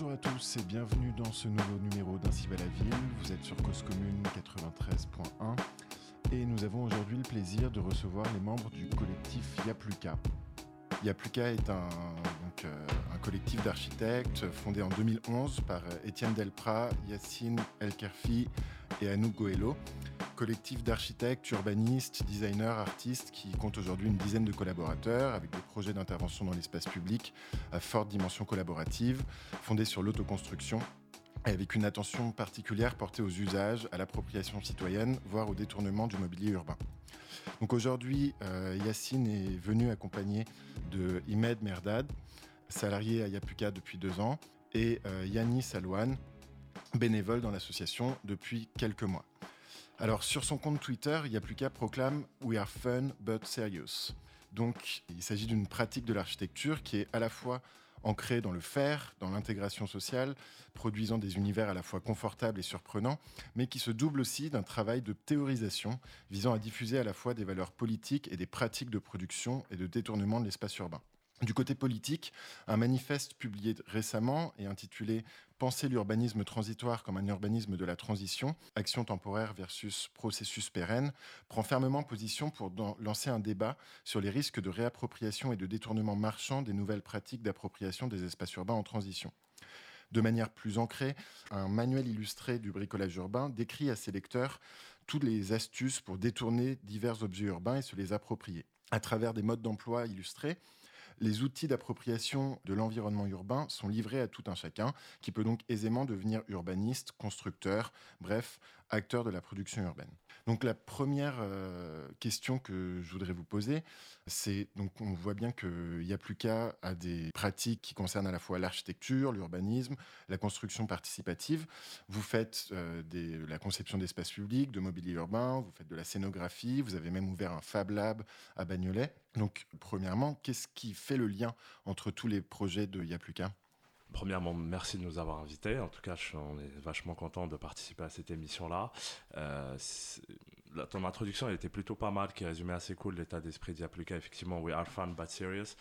Bonjour à tous et bienvenue dans ce nouveau numéro d'Ainsi va la ville. Vous êtes sur Cause Commune 93.1 et nous avons aujourd'hui le plaisir de recevoir les membres du collectif Yapluka. Yapluka est un, euh, un collectif d'architectes fondé en 2011 par euh, Étienne Delprat, Yacine Elkerfi et Anouk Goello collectif d'architectes, urbanistes, designers, artistes qui compte aujourd'hui une dizaine de collaborateurs avec des projets d'intervention dans l'espace public à forte dimension collaborative, fondés sur l'autoconstruction et avec une attention particulière portée aux usages, à l'appropriation citoyenne, voire au détournement du mobilier urbain. Donc aujourd'hui, euh, Yacine est venu accompagné de Imed Merdad, salarié à Yapuka depuis deux ans, et euh, Yannis Salouane, bénévole dans l'association depuis quelques mois. Alors sur son compte Twitter, il proclame We are fun but serious. Donc il s'agit d'une pratique de l'architecture qui est à la fois ancrée dans le faire, dans l'intégration sociale, produisant des univers à la fois confortables et surprenants, mais qui se double aussi d'un travail de théorisation visant à diffuser à la fois des valeurs politiques et des pratiques de production et de détournement de l'espace urbain. Du côté politique, un manifeste publié récemment et intitulé Penser l'urbanisme transitoire comme un urbanisme de la transition, action temporaire versus processus pérenne, prend fermement position pour lancer un débat sur les risques de réappropriation et de détournement marchand des nouvelles pratiques d'appropriation des espaces urbains en transition. De manière plus ancrée, un manuel illustré du bricolage urbain décrit à ses lecteurs toutes les astuces pour détourner divers objets urbains et se les approprier. À travers des modes d'emploi illustrés, les outils d'appropriation de l'environnement urbain sont livrés à tout un chacun, qui peut donc aisément devenir urbaniste, constructeur, bref, acteur de la production urbaine. Donc la première euh, question que je voudrais vous poser, c'est donc on voit bien qu'il n'y a plus qu'à des pratiques qui concernent à la fois l'architecture, l'urbanisme, la construction participative. Vous faites euh, la conception d'espaces publics, de mobilier urbain, vous faites de la scénographie, vous avez même ouvert un Fab Lab à Bagnolet. Donc premièrement, qu'est-ce qui fait le lien entre tous les projets de Yapluka Premièrement, merci de nous avoir invités. En tout cas, on est vachement content de participer à cette émission-là. Euh, ton introduction elle était plutôt pas mal, qui résumait assez cool l'état d'esprit d'Yapluka. Effectivement, we are fun but serious.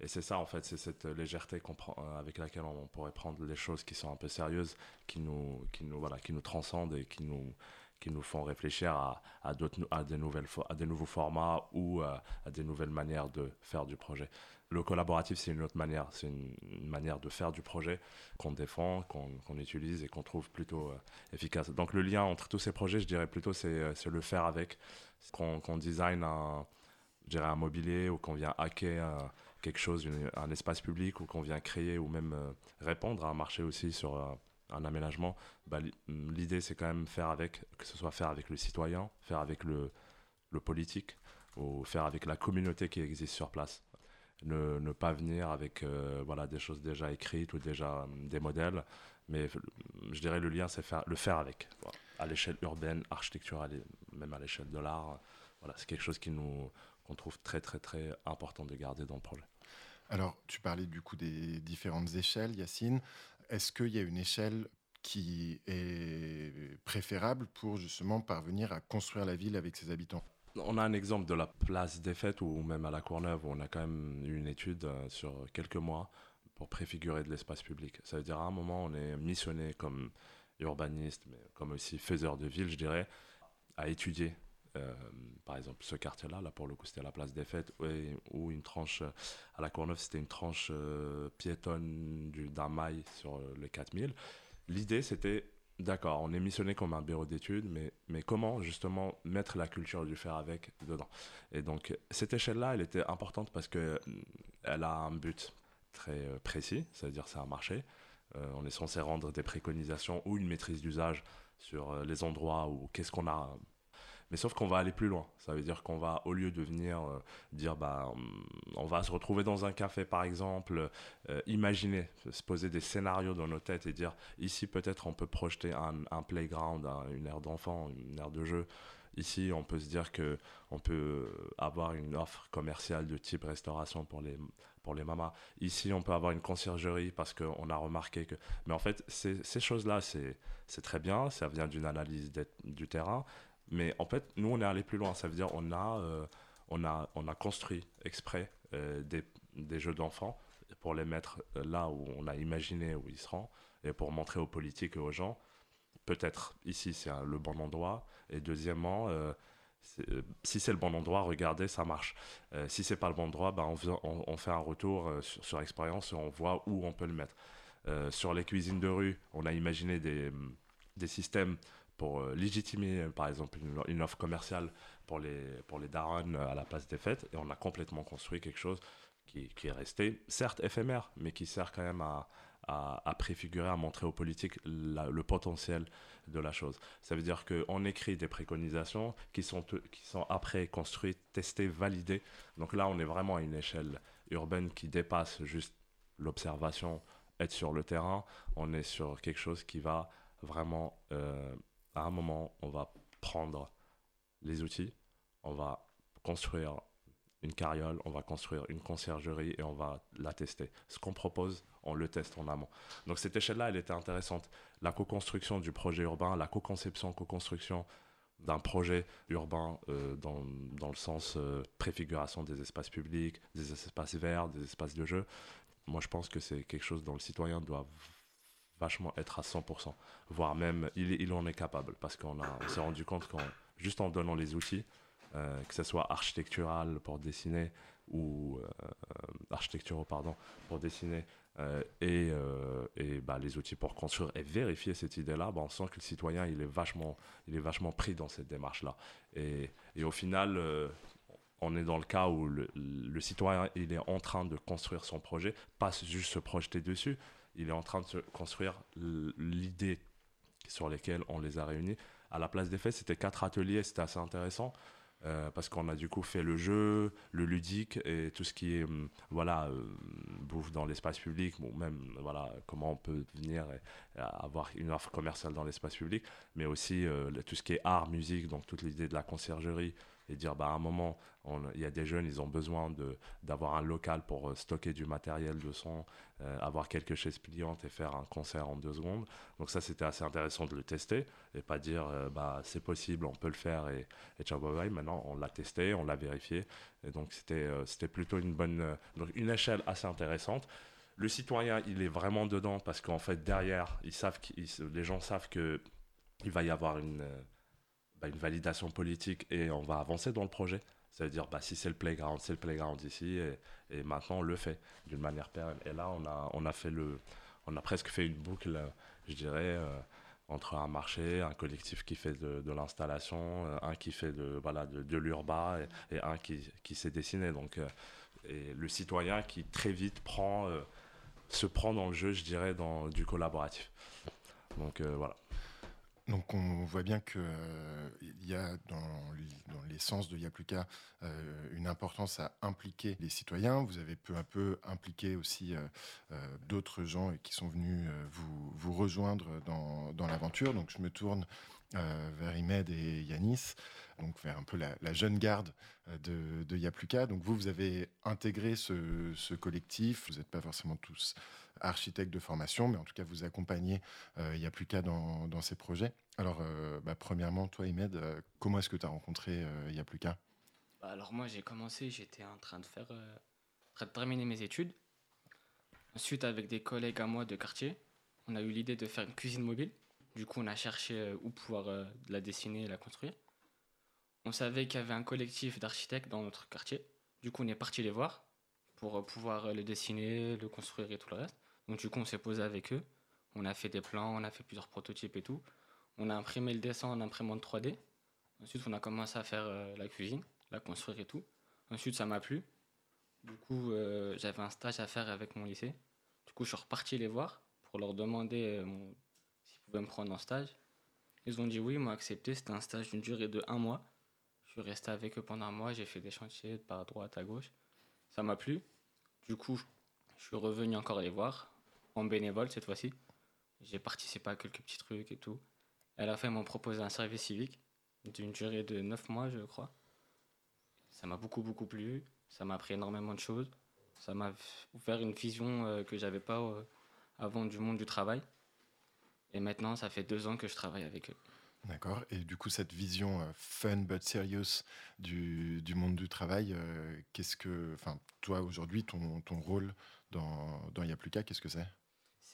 Et c'est ça, en fait, c'est cette légèreté euh, avec laquelle on pourrait prendre les choses qui sont un peu sérieuses, qui nous, qui nous, voilà, qui nous transcendent et qui nous, qui nous font réfléchir à, des, nouvelles, à des nouveaux formats ou à, à, des nouvelles manières de faire du projet. Le collaboratif, c'est une autre manière. C'est une, manière de faire du projet qu'on défend, qu'on utilise et qu'on trouve plutôt euh, efficace. Donc le lien entre tous ces projets, je dirais plutôt, c'est euh, le faire avec. Qu'on qu design un, un mobilier ou qu'on vient hacker un, quelque chose, un espace public ou qu'on vient créer ou même euh, répondre à un marché aussi sur un aménagement, bah, l'idée c'est quand même faire avec, que ce soit faire avec le citoyen, faire avec le politique, ou faire avec la communauté qui existe sur place. Ne, pas venir avec euh, voilà, des choses déjà écrites ou déjà euh, des modèles, mais je dirais le lien c'est faire, le faire avec, à l'échelle urbaine, architecturale, même à l'échelle de l'art. Voilà, c'est quelque chose qu'on trouve très très très important de garder dans le projet. Alors, tu parlais du coup des différentes échelles, Yacine. Est-ce qu'il y a une échelle qui est préférable pour justement parvenir à construire la ville avec ses habitants? On a un exemple de la place des fêtes ou même à la Courneuve où on a quand même eu une étude euh, sur quelques mois pour préfigurer de l'espace public. Ça veut dire à un moment on est missionné comme urbaniste, mais comme aussi faiseur de ville, je dirais, à étudier euh, par exemple, ce quartier-là, là pour le coup, c'était la place des fêtes, où, une tranche à la Courneuve, c'était une tranche euh, piétonne d'un mail sur euh, les 4000. L'idée, c'était, d'accord, on est missionné comme un bureau d'études, mais, comment justement mettre la culture du faire avec dedans? Et donc, cette échelle-là, elle était importante parce qu'elle a un but très précis, c'est-à-dire c'est un marché. on est censé rendre des préconisations ou une maîtrise d'usage sur les endroits où qu'est-ce qu'on a mais sauf qu'on va aller plus loin. Ça veut dire qu'on va, au lieu de venir euh, dire, bah, on va se retrouver dans un café par exemple, euh, imaginer, se poser des scénarios dans nos têtes et dire, ici peut-être on peut projeter un, un playground, une aire d'enfant, une aire de jeu. Ici, on peut se dire que on peut avoir une offre commerciale de type restauration pour les pour les mamas. Ici, on peut avoir une conciergerie parce qu'on a remarqué que. Mais en fait, ces, choses-là, c'est très bien. Ça vient d'une analyse du terrain, mais en fait, nous, on est allé plus loin. Ça veut dire on a, euh, on a, on a construit exprès euh, des, des, jeux d'enfants pour les mettre là où on a imaginé où ils seront et pour montrer aux politiques et aux gens, peut-être ici c'est le bon endroit. Et deuxièmement, euh, euh, si c'est le bon endroit, regardez, ça marche. Euh, si c'est pas le bon endroit, ben on, on, fait un retour sur, sur expérience et on voit où on peut le mettre. sur les cuisines de rue, on a imaginé des, des systèmes pour légitimer, par exemple, une, offre commerciale pour les, pour les darons à la place des fêtes. Et on a complètement construit quelque chose qui, qui est resté, certes éphémère, mais qui sert quand même à, à, préfigurer, à montrer aux politiques le potentiel de la chose. Ça veut dire qu'on écrit des préconisations qui sont, qui sont après construites, testées, validées. Donc là, on est vraiment à une échelle urbaine qui dépasse juste l'observation, être sur le terrain. On est sur quelque chose qui va vraiment, euh, à un moment, on va prendre les outils, on va construire une carriole, on va construire une conciergerie et on va la tester. Ce qu'on propose, on le teste en amont. Donc cette échelle-là, elle était intéressante. La co-construction du projet urbain, la co-conception, co-construction d'un projet urbain euh, dans, dans, le sens euh, préfiguration des espaces publics, des espaces verts, des espaces de jeu. Moi, je pense que c'est quelque chose dont le citoyen doit vachement être à 100%, voire même il, en est capable, parce qu'on s'est rendu compte qu'en juste en donnant les outils, euh, que ce soit architectural pour dessiner ou euh, architecturaux pardon pour dessiner euh, et, et bah, les outils pour construire et vérifier cette idée-là, bah, on sent que le citoyen il est vachement il est vachement pris dans cette démarche-là. Et, et, au final on est dans le cas où le, le, citoyen il est en train de construire son projet, pas juste se projeter dessus, il est en train de se construire l'idée sur lesquelles on les a réunis. À la place des faits, c'était quatre ateliers, c'était assez intéressant. Euh, parce qu'on a du coup fait le jeu, le ludique et tout ce qui est hum, voilà euh, bouffe dans l'espace public, même voilà comment on peut venir et, avoir une offre commerciale dans l'espace public, mais aussi euh, tout ce qui est art, musique, donc toute l'idée de la conciergerie, et dire bah, à un moment, il y a des jeunes, ils ont besoin d'avoir un local pour euh, stocker du matériel de son, euh, avoir quelques chaises pliantes et faire un concert en deux secondes. Donc ça, c'était assez intéressant de le tester et pas dire euh, bah, c'est possible, on peut le faire et, et ciao bye bye. Maintenant, on l'a testé, on l'a vérifié. Et donc c'était plutôt une bonne, donc une échelle assez intéressante. Le citoyen, il est vraiment dedans parce qu'en fait, derrière, ils savent les gens savent qu'il va y avoir une bah, une validation politique et on va avancer dans le projet. Ça veut dire, bah, si c'est le playground, c'est le playground ici, et, maintenant on le fait d'une manière pérenne. Et là, on a, on a fait le, on a presque fait une boucle, je dirais, euh, entre un marché, un collectif qui fait de, l'installation, euh, un qui fait de, voilà, de, de l'urba et, un qui, qui s'est dessiné. Donc, euh, et le citoyen qui très vite prend, se prend dans le jeu, je dirais, dans du collaboratif. Donc voilà. Donc on voit bien qu'il euh, y a dans, l'essence de Yapluka euh, une importance à impliquer les citoyens. Vous avez peu à peu impliqué aussi euh, d'autres gens qui sont venus vous, rejoindre dans, l'aventure. Donc je me tourne vers Imed et Yanis, donc vers un peu la, jeune garde de, de Yapluka. Donc vous, vous avez intégré ce, ce collectif. Vous n'êtes pas forcément tous architecte de formation, mais en tout cas, vous accompagnez euh, Il plus qu'à dans, dans, ces projets. Alors, euh, bah, premièrement, toi, Imed, euh, comment est-ce que tu as rencontré Il plus qu'à? Bah, Alors, moi, j'ai commencé, j'étais en train de faire, de terminer mes études. Ensuite, avec des collègues à moi de quartier, on a eu l'idée de faire une cuisine mobile. Du coup, on a cherché où pouvoir la dessiner et la construire. On savait qu'il y avait un collectif d'architectes dans notre quartier. Du coup, on est parti les voir pour pouvoir le dessiner, le construire et tout le reste. Donc du coup, on s'est posé avec eux. On a fait des plans, on a fait plusieurs prototypes et tout. On a imprimé le dessin en imprimante 3D. Ensuite, on a commencé à faire euh, la cuisine, la construire et tout. Ensuite, ça m'a plu. Du coup, euh, j'avais un stage à faire avec mon lycée. Du coup, je suis reparti les voir pour leur demander euh, s'ils pouvaient me prendre en stage. Ils ont dit oui, ils m'ont accepté. C'était un stage d'une durée de un mois. Je suis resté avec eux pendant un mois. J'ai fait des chantiers par droite à gauche. Ça m'a plu. Du coup, je suis revenu encore les voir en bénévole cette fois-ci. J'ai participé à quelques petits trucs et tout. À la fin, ils m'ont proposé un service civique d'une durée de 9 mois, je crois. Ça m'a beaucoup, beaucoup plu. Ça m'a appris énormément de choses. Ça m'a ouvert une vision euh, que j'avais pas euh, avant du monde du travail. Et maintenant, ça fait deux ans que je travaille avec eux. D'accord. Et du coup, cette vision euh, fun but serious du, du monde du travail, qu'est-ce que, enfin, toi aujourd'hui, ton, ton rôle dans, dans Yapluka, qu'est-ce que c'est?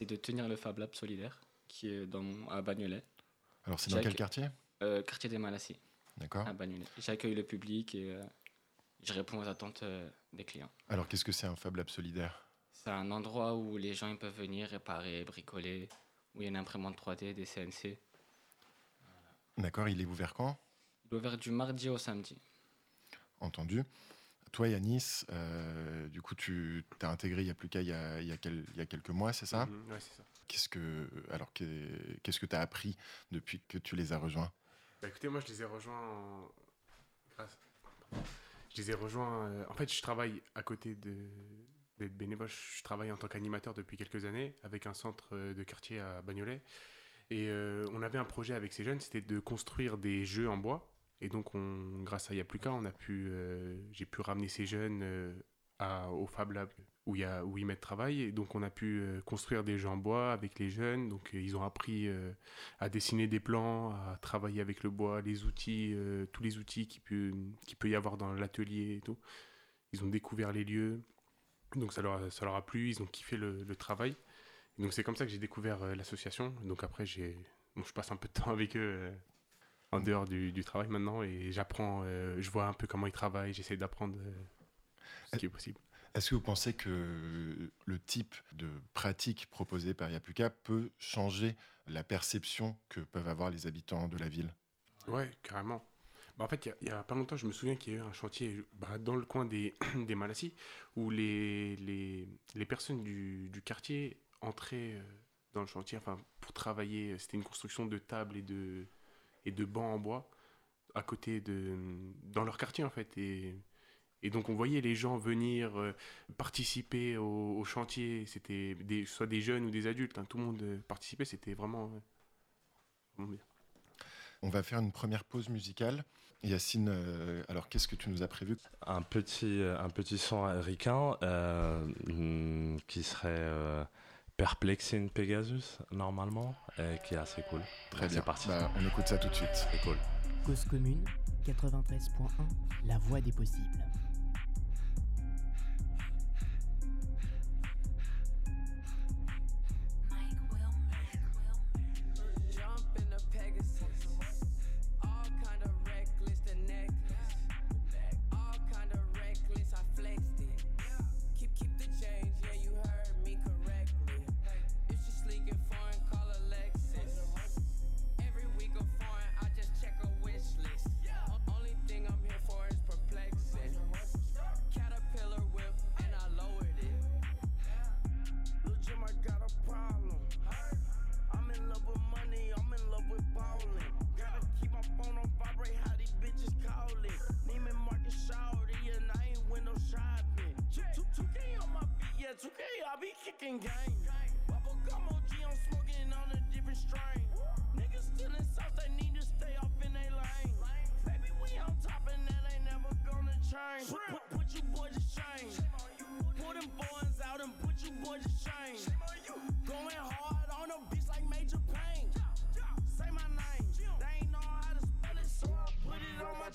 C'est de tenir le Fab Lab solidaire qui est dans, à Bagnolet, Alors, c'est dans quel quartier? Euh, quartier des Malassis, D'accord. à Bagnolet. J'accueille le public et euh, je réponds aux attentes euh, des clients. Alors, qu'est-ce que c'est un Fab Lab solidaire? C'est un endroit où les gens ils peuvent venir réparer, bricoler, où il y a une imprimante 3D, des CNC. D'accord, il est ouvert quand? Il est ouvert du mardi au samedi. Entendu. Toi, Yanis, euh, du coup, tu t'as intégré il y a, il y a, quel- il y a quelques mois, c'est ça Mhm, ouais, c'est ça. Qu'est-ce que alors qu'est- qu'est-ce que tu as appris depuis que tu les as rejoints? Bah, écoutez, moi, je les ai rejoints. en- grâce- Je les ai rejoints. euh, En fait, je travaille à côté de d'être bénévole. Je travaille en tant qu'animateur depuis quelques années avec un centre euh, de quartier à Bagnolet. Et euh, on avait un projet avec ces jeunes, c'était de construire des jeux en bois. Et donc, on, grâce à Yapluka, on a euh, j'ai pu ramener ces jeunes euh, au Fab Lab où, ils mettent travail. Et donc, on a pu euh, construire des jeux en bois avec les jeunes. Donc, ils ont appris à dessiner des plans, à travailler avec le bois, les outils, tous les outils qu'il peut, qu'il peut y avoir dans l'atelier. Ils ont découvert les lieux. Donc, ça leur, a- plu. Ils ont kiffé le, travail. Et donc, c'est comme ça que j'ai découvert l'association. Donc, après, je passe un peu de temps avec eux. En dehors du, du travail maintenant et j'apprends, euh, je vois un peu comment ils travaillent, j'essaie d'apprendre euh, ce qui est possible. Est-ce que vous pensez que le type de pratique proposée par Yapluka peut changer la perception que peuvent avoir les habitants de la ville? Ouais, carrément. Bah, en fait, il y a- il y, a pas longtemps, je me souviens qu'il y a eu un chantier bah, dans le coin des, des Malassis où les, les, les personnes du, du quartier entraient euh, dans le chantier enfin, pour travailler. C'était une construction de tables et de, et de bancs en bois à côté de. dans leur quartier en fait. Et, et donc on voyait les gens venir euh, participer au, au chantier. C'était des, soit des jeunes ou des adultes, hein, tout le monde euh, participait. C'était vraiment. euh, vraiment bien. On va faire une première pause musicale. Yacine, euh, alors qu'est-ce que tu nous as prévu? Un petit, un petit son ricain euh, hmm, qui serait euh, Perplexing Pegasus, normalement, et qui est assez cool. Très bien. C'est parti. Bah, on écoute ça tout de suite. C'est cool. Cause commune 93.1, la voix des possibles.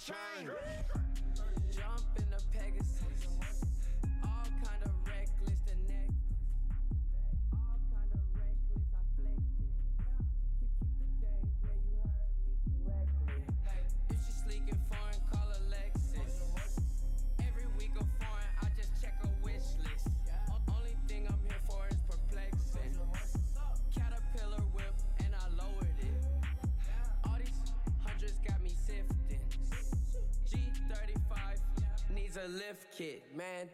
change. A lift kit. Man,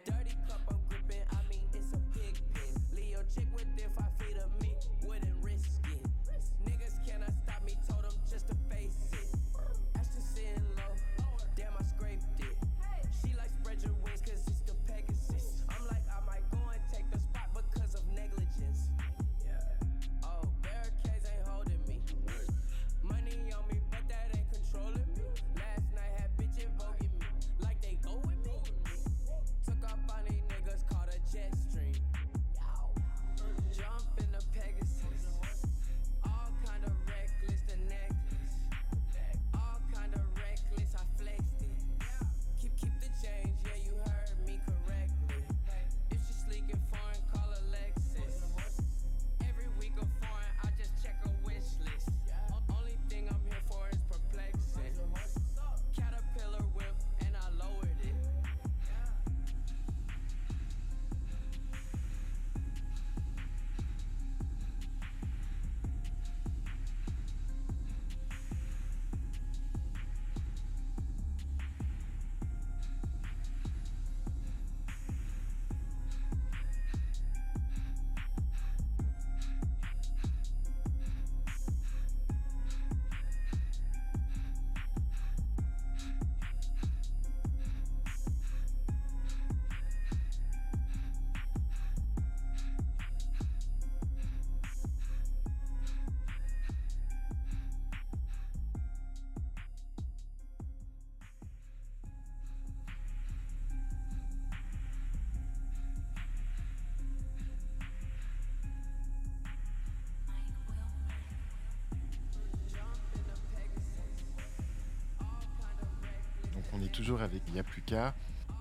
toujours avec Yapluka.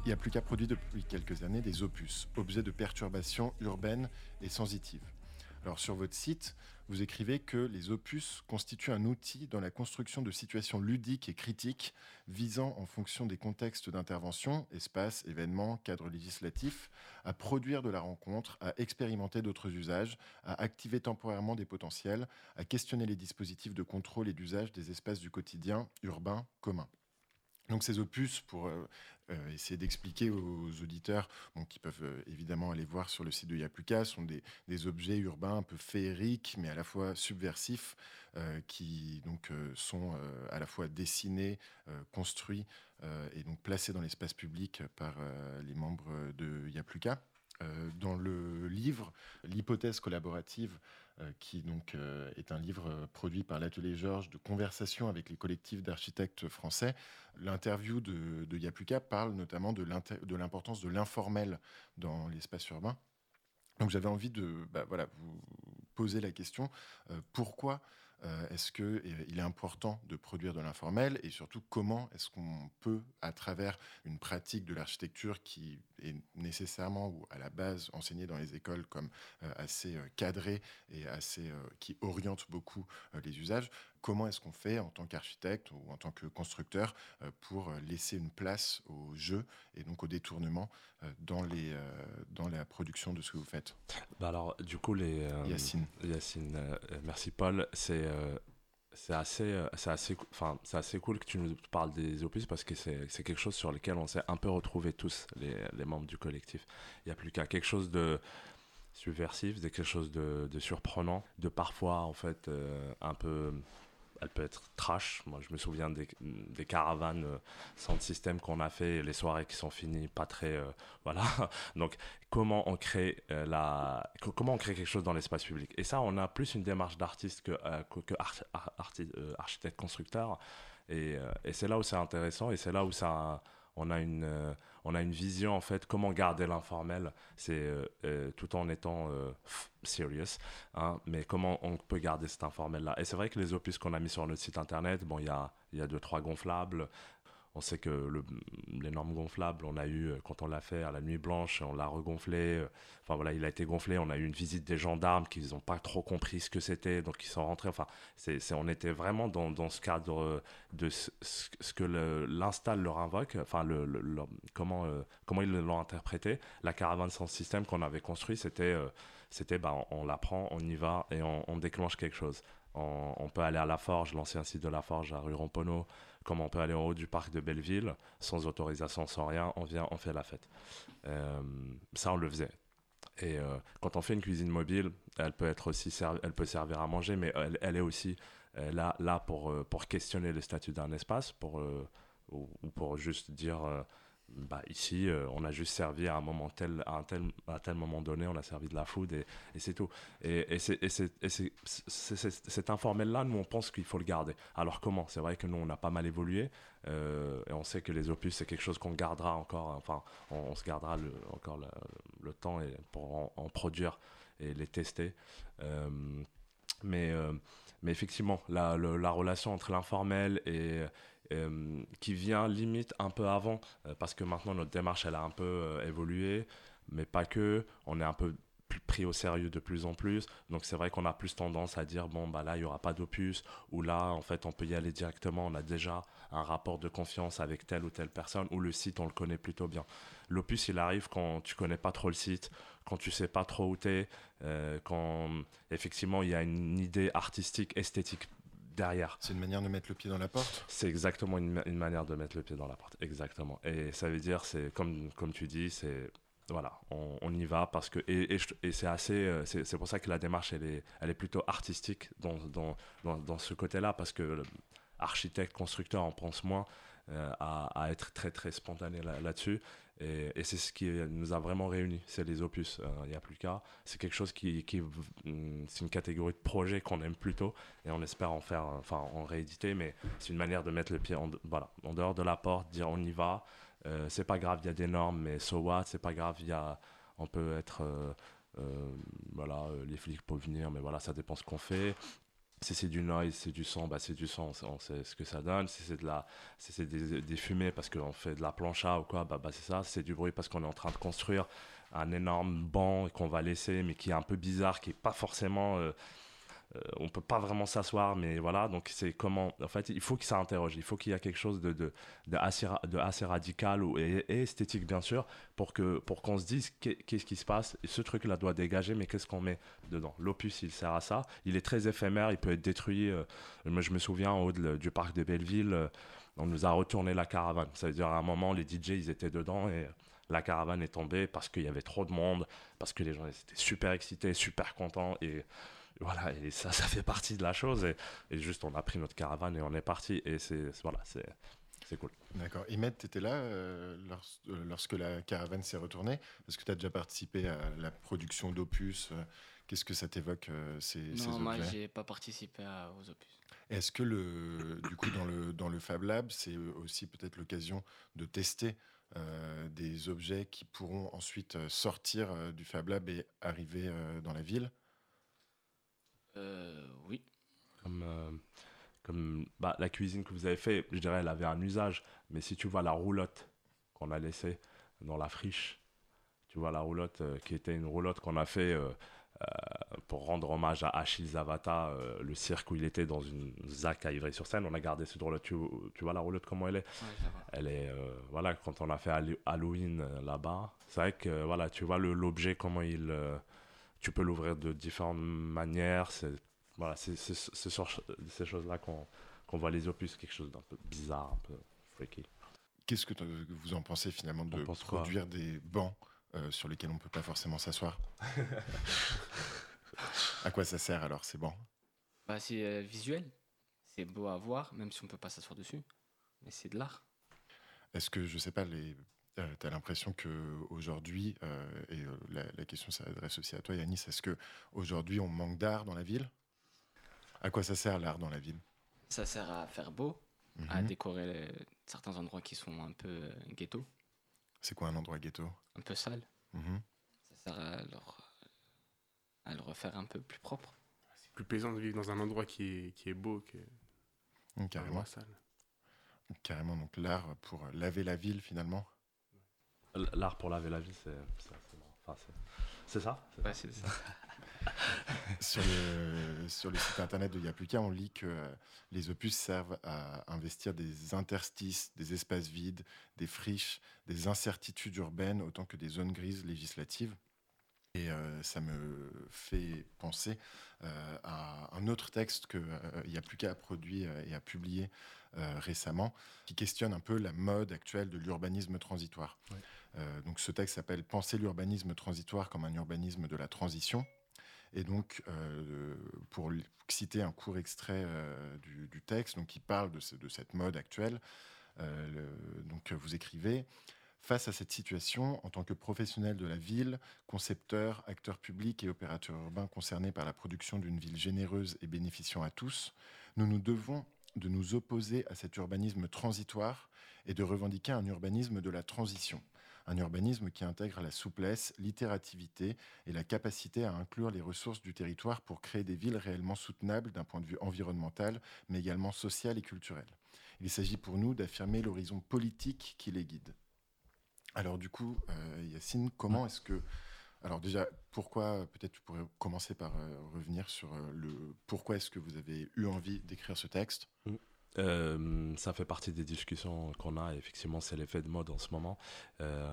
Yapluka produit depuis quelques années des opus, objets de perturbation urbaine et sensitive. Alors sur votre site, vous écrivez que les opus constituent un outil dans la construction de situations ludiques et critiques visant, en fonction des contextes d'intervention, espaces, événements, cadres législatifs, à produire de la rencontre, à expérimenter d'autres usages, à activer temporairement des potentiels, à questionner les dispositifs de contrôle et d'usage des espaces du quotidien urbain commun. Donc ces opus, pour euh, euh, essayer d'expliquer aux auditeurs, qui peuvent euh, évidemment aller voir sur le site de Yapluka, sont des, objets urbains un peu féeriques, mais à la fois subversifs, qui donc sont à la fois dessinés, construits et donc placés dans l'espace public par les membres de Yapluka. Dans le livre L'hypothèse collaborative, qui donc euh, est un livre euh, produit par l'Atelier Georges de conversation avec les collectifs d'architectes français, l'interview de, de Yapluka parle notamment de l'importance de l'informel dans l'espace urbain. Donc j'avais envie de bah, voilà, vous poser la question euh, pourquoi euh, est-ce qu'il est important de produire de l'informel et surtout comment est-ce qu'on peut, à travers une pratique de l'architecture qui est nécessairement ou à la base enseignée dans les écoles comme euh, assez euh, cadrée et assez, euh, qui oriente beaucoup euh, les usages, comment est-ce qu'on fait en tant qu'architecte ou en tant que constructeur euh, pour euh, laisser une place au jeu et donc au détournement euh, dans, les, dans la production de ce que vous faites? Bah alors, du coup, les. Yacine. Yacine, merci Paul. C'est c'est assez, c'est assez, cou- enfin, c'est assez cool que tu nous parles des opus parce que c'est c'est quelque chose sur lequel on s'est un peu retrouvés tous, les, les membres du collectif. Il n'y a plus qu'à quelque chose de subversif, de quelque chose de, de surprenant, de parfois en fait euh, un peu. Elle peut être trash. Moi, je me souviens des, des caravanes euh, sans système qu'on a fait, les soirées qui sont finies pas très. euh, voilà. Donc, comment on crée euh, la co- comment on crée quelque chose dans l'espace public? Et ça on a plus une démarche d'artiste que, que, architecte constructeur et, et c'est là où c'est intéressant et c'est là où ça on a une euh, on a une vision en fait comment garder l'informel. C'est euh, euh, tout en étant serious hein, mais comment on peut garder cet informel là et c'est vrai que les opus qu'on a mis sur notre site internet bon il y a il y a deux trois gonflables on sait que le- l'énorme gonflable, on a eu, euh, quand on l'a fait à la nuit blanche, on l'a regonflé. euh, Enfin voilà, il a été gonflé. On a eu une visite des gendarmes qui n'ont pas trop compris ce que c'était, donc ils sont rentrés. Enfin, c'est, on était vraiment dans, dans ce cadre euh, de ce, ce- que l'install leur invoque, enfin, le, le- comment, comment ils l'ont interprété. La caravane sans système qu'on avait construit, c'était, c'était bah, on, on la prend, on y va et on, déclenche quelque chose. On, on peut aller à la Forge, l'ancien site de la Forge à rue Ramponeau, comme on peut aller en haut du parc de Belleville, sans autorisation, sans rien, on vient, on fait la fête. Euh, ça, on le faisait. Et euh, quand on fait une cuisine mobile, elle peut être aussi elle peut servir à manger, mais elle, est aussi euh, là, là pour, pour questionner le statut d'un espace, pour, ou, ou pour juste dire, bah, ici, euh, on a juste servi à un moment tel, à un tel, à tel moment donné, on a servi de la food et, et c'est tout. Et, et c'est- et c'est- et c'est- c'est- c'est- cet informel-là, nous, on pense qu'il faut le garder. Alors comment? C'est vrai que nous, on a pas mal évolué euh, et on sait que les opus, c'est quelque chose qu'on gardera encore, enfin, on, se gardera le, encore le, le temps pour en, produire et les tester. Euh, mais, mais effectivement, la, la relation entre l'informel et euh, qui vient limite un peu avant, euh, parce que maintenant notre démarche elle a un peu euh, évolué, mais pas que, on est un peu pris au sérieux de plus en plus, donc c'est vrai qu'on a plus tendance à dire bon bah là il y aura pas d'opus, ou là en fait on peut y aller directement, on a déjà un rapport de confiance avec telle ou telle personne, ou le site on le connaît plutôt bien. L'opus il arrive quand tu connais pas trop le site, quand tu sais pas trop où t'es, euh, quand effectivement il y a une idée artistique, esthétique derrière. C'est une manière de mettre le pied dans la porte C'est exactement une, ma- une manière de mettre le pied dans la porte, exactement. Et ça veut dire, c'est comme, comme tu dis, c'est voilà, on, on y va parce que et, et, c'est assez, euh, c'est pour ça que la démarche elle est, elle est plutôt artistique dans, dans, dans, dans ce côté-là parce que architecte, constructeur, on pense moins euh, à, à être très très spontané là- là-dessus. Et c'est ce qui nous a vraiment réunis, c'est les opus. Euh, Il n'y a plus qu'à. C'est quelque chose qui, qui mm, c'est une catégorie de projet qu'on aime plutôt et on espère en faire, enfin en rééditer, mais c'est une manière de mettre le pied en, voilà, en dehors de la porte, dire on y va. Euh, c'est pas grave, il y a des normes, mais so what, c'est pas grave, y a, on peut être, euh, euh, voilà, les flics peuvent venir, mais voilà, ça dépend ce qu'on fait. Si c'est du noise, c'est du son, bah c'est du son, on sait, ce que ça donne. Si c'est de la, c'est des, fumées parce qu'on fait de la plancha ou quoi, bah, bah c'est ça. Si c'est du bruit parce qu'on est en train de construire un énorme banc qu'on va laisser, mais qui est un peu bizarre, qui est pas forcément, euh, on peut pas vraiment s'asseoir, mais voilà. Donc c'est comment, en fait, il faut que ça interroge. Il faut qu'il y ait quelque chose de, de, assez, de assez radical ou, et, esthétique bien sûr, pour que, pour qu'on se dise qu'est- qu'est-ce qui se passe. Ce truc-là doit dégager, mais qu'est-ce qu'on met dedans? L'opus, il sert à ça. Il est très éphémère, il peut être détruit. euh, je me souviens, au haut du parc de Belleville, euh, on nous a retourné la caravane. Ça veut dire, à un moment, les DJ, ils étaient dedans et la caravane est tombée parce qu'il y avait trop de monde, parce que les gens étaient super excités, super contents. Et voilà, et ça, ça fait partie de la chose. Et, et juste, on a pris notre caravane et on est parti. Et c'est voilà, c'est c'est cool. D'accord. Imed, tu étais là euh, lors- euh, lorsque la caravane s'est retournée? Parce que tu as déjà participé à la production d'opus. euh, Qu'est-ce que ça t'évoque, euh, ces, ces Non, moi, objets? j'ai pas participé à- aux opus. Est-ce que le, du coup, dans le, dans le Fab Lab, c'est aussi peut-être l'occasion de tester euh, des objets qui pourront ensuite sortir euh, du Fab Lab et arriver euh, dans la ville? Oui. Comme, euh, comme bah, la cuisine que vous avez fait, je dirais, elle avait un usage. Mais si tu vois la roulotte qu'on a laissée dans la friche, tu vois la roulotte euh, qui était une roulotte qu'on a fait euh, euh, pour rendre hommage à Achille Zavata, euh, le cirque où il était dans une ZAC à Ivry-sur-Seine. On a gardé cette roulotte. Tu, tu vois la roulotte comment elle est? Ouais. Elle est, euh, voilà, quand on a fait Hallo- Halloween euh, là-bas, c'est vrai que euh, voilà, tu vois l'objet, comment il. Tu peux l'ouvrir de différentes manières. C'est voilà, c'est c'est- c'est sur ces choses-là qu'on qu'on voit les opus, quelque chose d'un peu bizarre, un peu freaky. Qu'est-ce que vous en pensez finalement de quoi? produire des bancs euh, sur lesquels on ne peut pas forcément s'asseoir? À quoi ça sert alors ces bancs? Bah, c'est euh, visuel. C'est beau à voir, même si on peut pas s'asseoir dessus. Mais c'est de l'art. Est-ce que, je sais pas, les... tu as l'impression qu'aujourd'hui, euh, et euh, la, la question s'adresse aussi à toi Yanis, est-ce qu'aujourd'hui on manque d'art dans la ville? À quoi ça sert l'art dans la ville? Ça sert à faire beau, à Mhm. décorer les- certains endroits qui sont un peu euh, ghetto, C'est quoi un endroit ghetto? Un peu sale. Mhm. Ça sert à, leur- à le refaire un peu plus propre. C'est plus plaisant de vivre dans un endroit qui est, qui est beau que Mm, un Carrément. endroit sale. Carrément, donc l'art pour laver la ville finalement? L'art pour laver la vie, c'est. Enfin, ça c'est- Ouais, c'est ça. sur, le, sur le site internet de Yapluka, on lit que euh, les opus servent à investir des interstices, des espaces vides, des friches, des incertitudes urbaines, autant que des zones grises législatives. Et euh, ça me fait penser euh, à un autre texte que euh, Yapluka a produit et a publié euh, récemment, qui questionne un peu la mode actuelle de l'urbanisme transitoire. Ouais. Euh, donc ce texte s'appelle Penser l'urbanisme transitoire comme un urbanisme de la transition. Et donc, euh, pour citer un court extrait euh, du, texte, donc, qui parle de, ce- de cette mode actuelle, euh, donc, vous écrivez Face à cette situation, en tant que professionnel de la ville, concepteur, acteur public et opérateur urbain concerné par la production d'une ville généreuse et bénéficiant à tous, nous nous devons de nous opposer à cet urbanisme transitoire et de revendiquer un urbanisme de la transition. Un urbanisme qui intègre la souplesse, l'itérativité et la capacité à inclure les ressources du territoire pour créer des villes réellement soutenables d'un point de vue environnemental, mais également social et culturel. Il s'agit pour nous d'affirmer l'horizon politique qui les guide. Alors du coup, euh, Yacine, comment est-ce que... Alors déjà, pourquoi, peut-être tu pourrais commencer par euh, revenir sur euh, le pourquoi est-ce que vous avez eu envie d'écrire ce texte? Euh, ça fait partie des discussions qu'on a. Effectivement, c'est l'effet de mode en ce moment. Euh,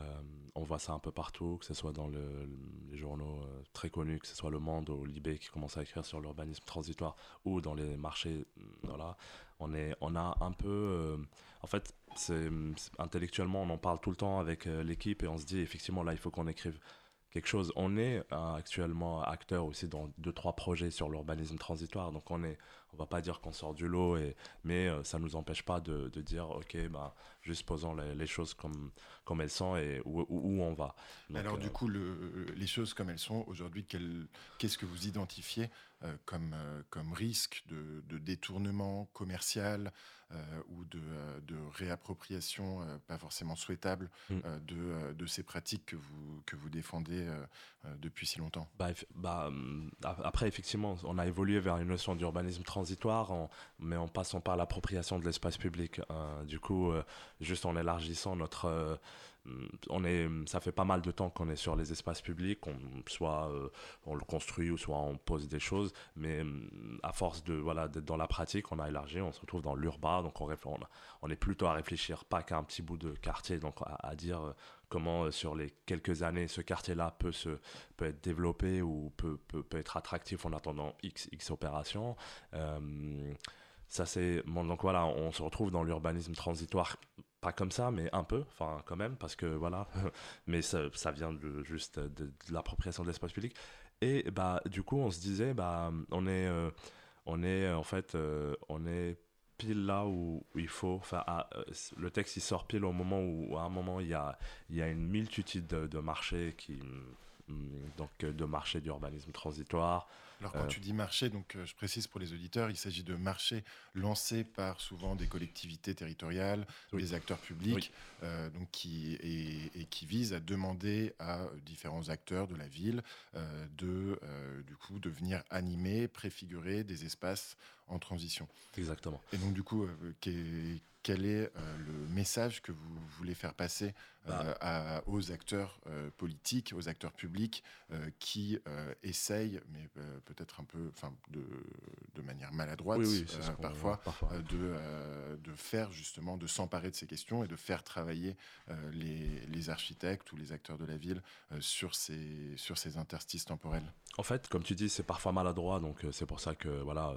on voit ça un peu partout, que ce soit dans le- les journaux euh, très connus, que ce soit Le Monde ou Libé qui commence à écrire sur l'urbanisme transitoire, ou dans les marchés. Voilà, on est, on a un peu. en fait, c'est intellectuellement, on en parle tout le temps avec l'équipe et on se dit effectivement là, il faut qu'on écrive quelque chose. On est actuellement acteur aussi dans deux trois projets sur l'urbanisme transitoire, donc on est, on va pas dire qu'on sort du lot, et, mais euh, ça nous empêche pas de, de dire ok, bah, juste posons les, les choses comme comme elles sont et où, où- où on va. Donc, Alors euh, du coup, le- les choses comme elles sont aujourd'hui, qu'est-ce que vous identifiez euh, comme, euh, comme risque de, de détournement commercial ou de, de réappropriation pas forcément souhaitable Mm. de, de ces pratiques que vous, que vous défendez depuis si longtemps? Bah, bah, hum, ap- après, effectivement, on a évolué vers une notion d'urbanisme transitoire, mais en passant par l'appropriation de l'espace public. Euh, du coup, euh, juste en élargissant notre... euh, on est, ça fait pas mal de temps qu'on est sur les espaces publics, on, soit euh, on le construit ou soit on pose des choses, mais hum, à force de voilà d'être dans la pratique, on a élargi, on se retrouve dans l'urbain, donc on, est plutôt à réfléchir pas qu'à un petit bout de quartier, donc à, dire comment euh, sur les quelques années ce quartier-là peut se peut être développé ou peut, peut, peut être attractif en attendant x x opérations. Euh, ça c'est donc voilà, on se retrouve dans l'urbanisme transitoire pas comme ça, mais un peu, enfin quand même, parce que voilà, mais ça, ça vient de, juste de, l'appropriation de l'espace public. Et bah du coup, on se disait, bah on est, euh, on est en fait, on est pile là où, il faut. Enfin, euh, le texte il sort pile au moment où, à un moment il y a, il y a une multitude de, marchés qui, hum, donc euh, de marchés d'urbanisme transitoire. Alors quand Euh, tu dis marché, donc euh, je précise pour les auditeurs, il s'agit de marchés lancés par souvent des collectivités territoriales, Oui. des acteurs publics, Oui. euh, donc qui et, et qui visent à demander à différents acteurs de la ville euh, de du coup de venir animer, préfigurer des espaces en transition. Exactement. Et donc du coup, qu'est- quel est euh, le message que vous voulez faire passer euh, Bah. à- aux acteurs euh, politiques, aux acteurs publics qui essayent, mais peut-être un peu, enfin, de, de manière maladroite oui, oui, c'est euh, parfois, parfois. euh, de, euh, de faire justement, de s'emparer de ces questions et de faire travailler les, les architectes ou les acteurs de la ville sur, ces, sur ces interstices temporels. En fait, comme tu dis, c'est parfois maladroit, donc c'est pour ça que voilà,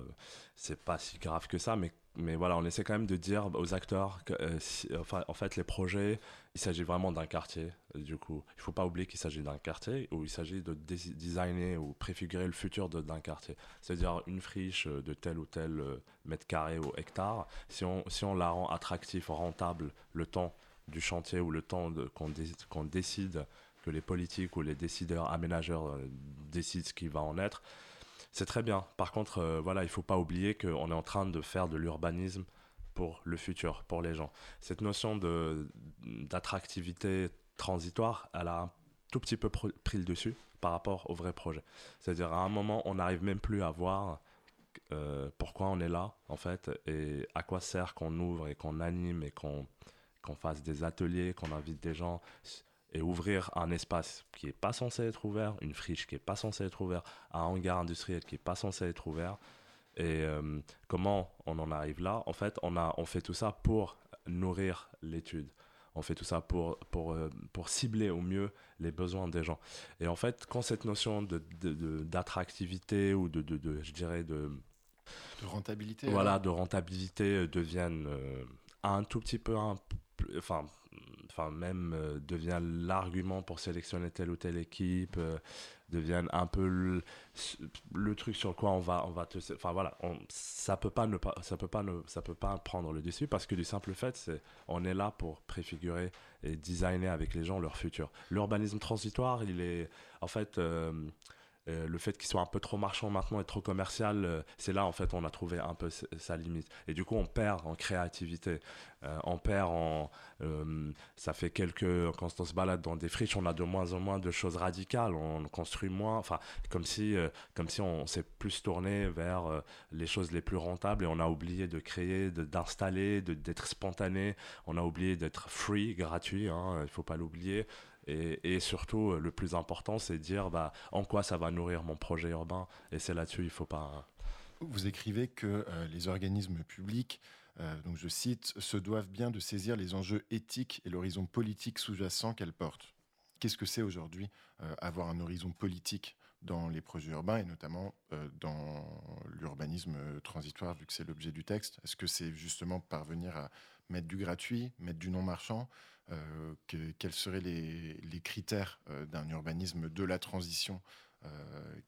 c'est pas si grave que ça, mais, mais voilà, on essaie quand même de dire aux acteurs que, euh, enfin, en fait, les projets, il s'agit vraiment d'un quartier. Du coup, il faut pas oublier qu'il s'agit d'un quartier où il s'agit de designer ou préfigurer le futur d'un quartier. C'est-à-dire une friche euh, de tel ou tel euh, mètre carré ou hectare. Si on, si on la rend attractif, rentable, le temps du chantier ou le temps qu'on dé- décide que les politiques ou les décideurs, aménageurs décident ce qui va en être, c'est très bien. Par contre, euh, voilà, il faut pas oublier qu'on est en train de faire de l'urbanisme pour le futur, pour les gens. Cette notion de d'attractivité transitoire, elle a un tout petit peu pr- pris le dessus par rapport au vrai projet. C'est-à-dire à un moment, on n'arrive même plus à voir euh, pourquoi on est là, en fait, et à quoi sert qu'on ouvre et qu'on anime et qu'on qu'on fasse des ateliers, qu'on invite des gens et ouvrir un espace qui n'est pas censé être ouvert, une friche qui n'est pas censée être ouverte, un hangar industriel qui n'est pas censé être ouvert. Et euh, comment on en arrive là? En fait, on, a, on fait tout ça pour nourrir l'étude. On fait tout ça pour, pour, euh, pour cibler au mieux les besoins des gens. Et en fait, quand cette notion de, de- de- d'attractivité ou de, de, je dirais, de, De rentabilité. voilà, de rentabilité euh, deviennent euh, un tout petit peu, un, enfin, enfin même euh, devient l'argument pour sélectionner telle ou telle équipe, euh, deviennent un peu le, truc sur quoi on va, on va te, enfin voilà, ça peut pas ne pas, ça peut pas ne, ça peut pas prendre le dessus parce que du simple fait, c'est, on est là pour préfigurer et designer avec les gens leur futur. L'urbanisme transitoire, il est, en fait. euh, euh, le fait qu'il soit un peu trop marchand maintenant et trop commercial, euh, c'est là en fait on a trouvé un peu sa limite. Et du coup on perd en créativité, Euh, on perd en... ça fait quelques... Quand on se balade dans des friches, on a de moins en moins de choses radicales, on construit moins, enfin comme si, comme si on s'est plus tourné vers les choses les plus rentables et on a oublié de créer, d'installer, de, d'être spontané, on a oublié d'être free, gratuit, hein, il faut pas l'oublier. Et, surtout, euh, le plus important, c'est dire bah, en quoi ça va nourrir mon projet urbain. Et c'est là-dessus, il faut pas. Vous écrivez que euh, les organismes publics, euh, donc je cite, se doivent bien de saisir les enjeux éthiques et l'horizon politique sous-jacent qu'elles portent. Qu'est-ce que c'est aujourd'hui euh, avoir un horizon politique dans les projets urbains et notamment dans l'urbanisme transitoire, vu que c'est l'objet du texte? Est-ce que c'est justement parvenir à mettre du gratuit, mettre du non marchand que- Quels seraient les, les critères euh, d'un urbanisme de la transition euh,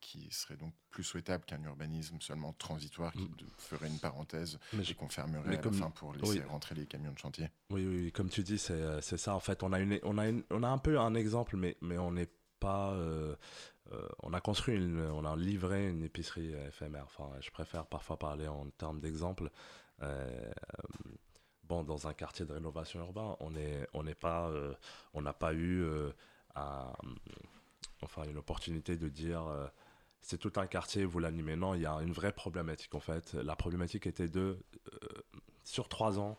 qui serait donc plus souhaitable qu'un urbanisme seulement transitoire qui Mm. ferait une parenthèse Mais et je- qu'on fermerait mais à comme- la fin pour laisser oui. rentrer les camions de chantier. Oui, oui, oui, comme tu dis, c'est, euh, ça. En fait, on a, une, on, a une- on a un peu un exemple, mais, mais on n'est pas. euh, euh, on a construit, une, on a livré une épicerie euh, éphémère. Enfin, je préfère parfois parler en termes d'exemple. Bon, dans un quartier de rénovation urbain, on n'est on n'est pas, euh, on n'a pas eu euh, un- enfin une opportunité de dire. euh, c'est tout un quartier, vous l'animez. Non, il y a une vraie problématique en fait. La problématique était de, sur trois ans,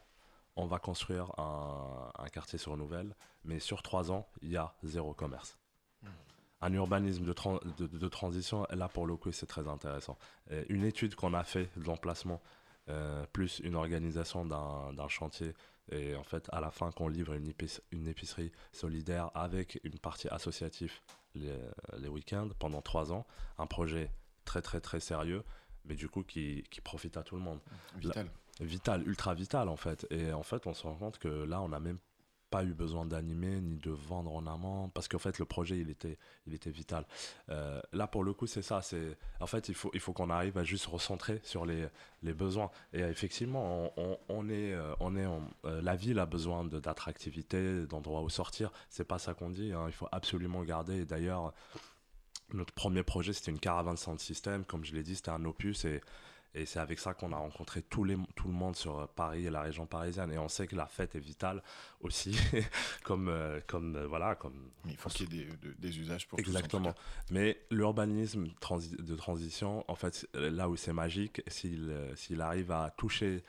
on va construire un, un quartier sur Nouvelle, mais sur trois ans, il y a zéro commerce. Un urbanisme de, tran- de, de transition, là pour le coup, c'est très intéressant. Et une étude qu'on a fait de l'emplacement, euh, plus une organisation d'un chantier, et en fait, à la fin, qu'on livre une, épice- une épicerie solidaire avec une partie associative les, les week-ends pendant trois ans, un projet très très très sérieux, mais du coup qui, qui profite à tout le monde Vital. vital, ultra vital en fait. Et en fait, on se rend compte que là, on n'a même pas eu besoin d'animer ni de vendre en amont parce qu'en fait, le projet, il était, il était vital. Euh, là, pour le coup, c'est ça. C'est en fait, il faut, il faut qu'on arrive à juste recentrer sur les, les besoins. Et euh, effectivement, on, on- est, euh, on est, en- la ville a besoin d'attractivité, d'endroits où sortir. C'est pas ça qu'on dit. hein. Il faut absolument garder. Et d'ailleurs. Notre premier projet, c'était une caravane sound system. Comme je l'ai dit, c'était un opus. Et, et c'est avec ça qu'on a rencontré les, tout le monde sur Paris et la région parisienne. Et on sait que la fête est vitale aussi, comme, euh, comme, euh, voilà, comme Mais il faut qu'il y ait des, de- des usages pour tout Exactement. Mais l'urbanisme transi- de transition, en fait, là où c'est magique, s'il euh, arrive à toucher